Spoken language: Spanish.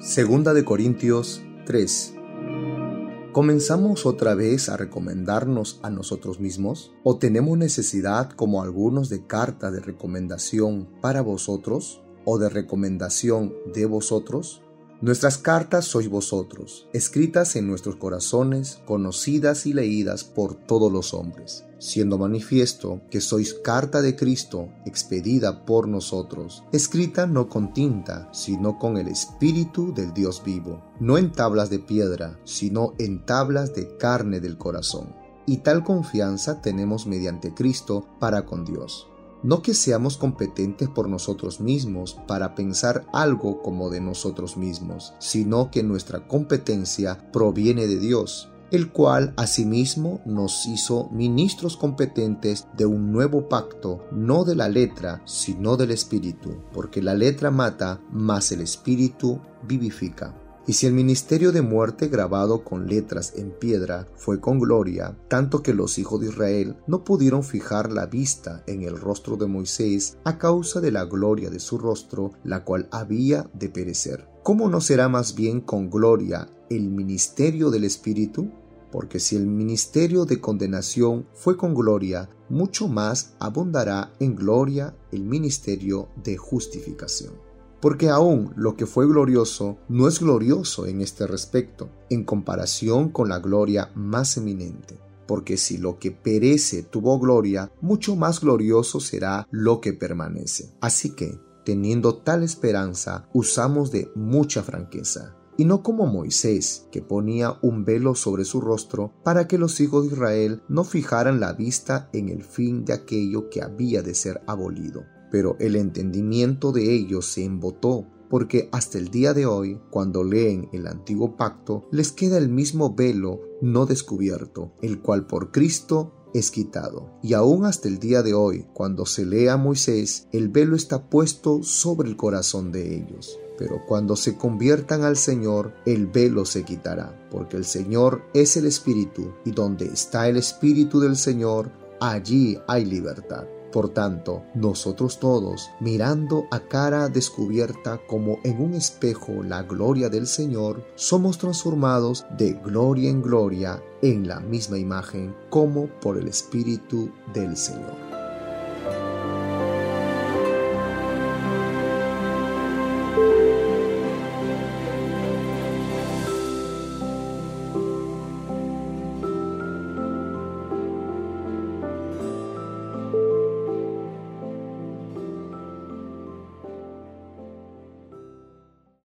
Segunda de Corintios 3. ¿Comenzamos otra vez a recomendarnos a nosotros mismos? ¿O tenemos necesidad como algunos de carta de recomendación para vosotros? ¿O de recomendación de vosotros? Nuestras cartas sois vosotros, escritas en nuestros corazones, conocidas y leídas por todos los hombres, siendo manifiesto que sois carta de Cristo, expedida por nosotros, escrita no con tinta, sino con el Espíritu del Dios vivo, no en tablas de piedra, sino en tablas de carne del corazón. Y tal confianza tenemos mediante Cristo para con Dios no que seamos competentes por nosotros mismos para pensar algo como de nosotros mismos, sino que nuestra competencia proviene de Dios, el cual asimismo nos hizo ministros competentes de un nuevo pacto, no de la letra, sino del espíritu, porque la letra mata, mas el espíritu vivifica. Y si el ministerio de muerte grabado con letras en piedra fue con gloria, tanto que los hijos de Israel no pudieron fijar la vista en el rostro de Moisés a causa de la gloria de su rostro, la cual había de perecer. ¿Cómo no será más bien con gloria el ministerio del Espíritu? Porque si el ministerio de condenación fue con gloria, mucho más abundará en gloria el ministerio de justificación porque aún lo que fue glorioso no es glorioso en este respecto, en comparación con la gloria más eminente. Porque si lo que perece tuvo gloria, mucho más glorioso será lo que permanece. Así que, teniendo tal esperanza, usamos de mucha franqueza, y no como Moisés, que ponía un velo sobre su rostro para que los hijos de Israel no fijaran la vista en el fin de aquello que había de ser abolido pero el entendimiento de ellos se embotó porque hasta el día de hoy, cuando leen el antiguo pacto, les queda el mismo velo no descubierto, el cual por Cristo es quitado. Y aún hasta el día de hoy, cuando se lee a Moisés, el velo está puesto sobre el corazón de ellos. Pero cuando se conviertan al Señor, el velo se quitará, porque el Señor es el Espíritu, y donde está el Espíritu del Señor, allí hay libertad. Por tanto, nosotros todos, mirando a cara descubierta como en un espejo la gloria del Señor, somos transformados de gloria en gloria en la misma imagen como por el Espíritu del Señor.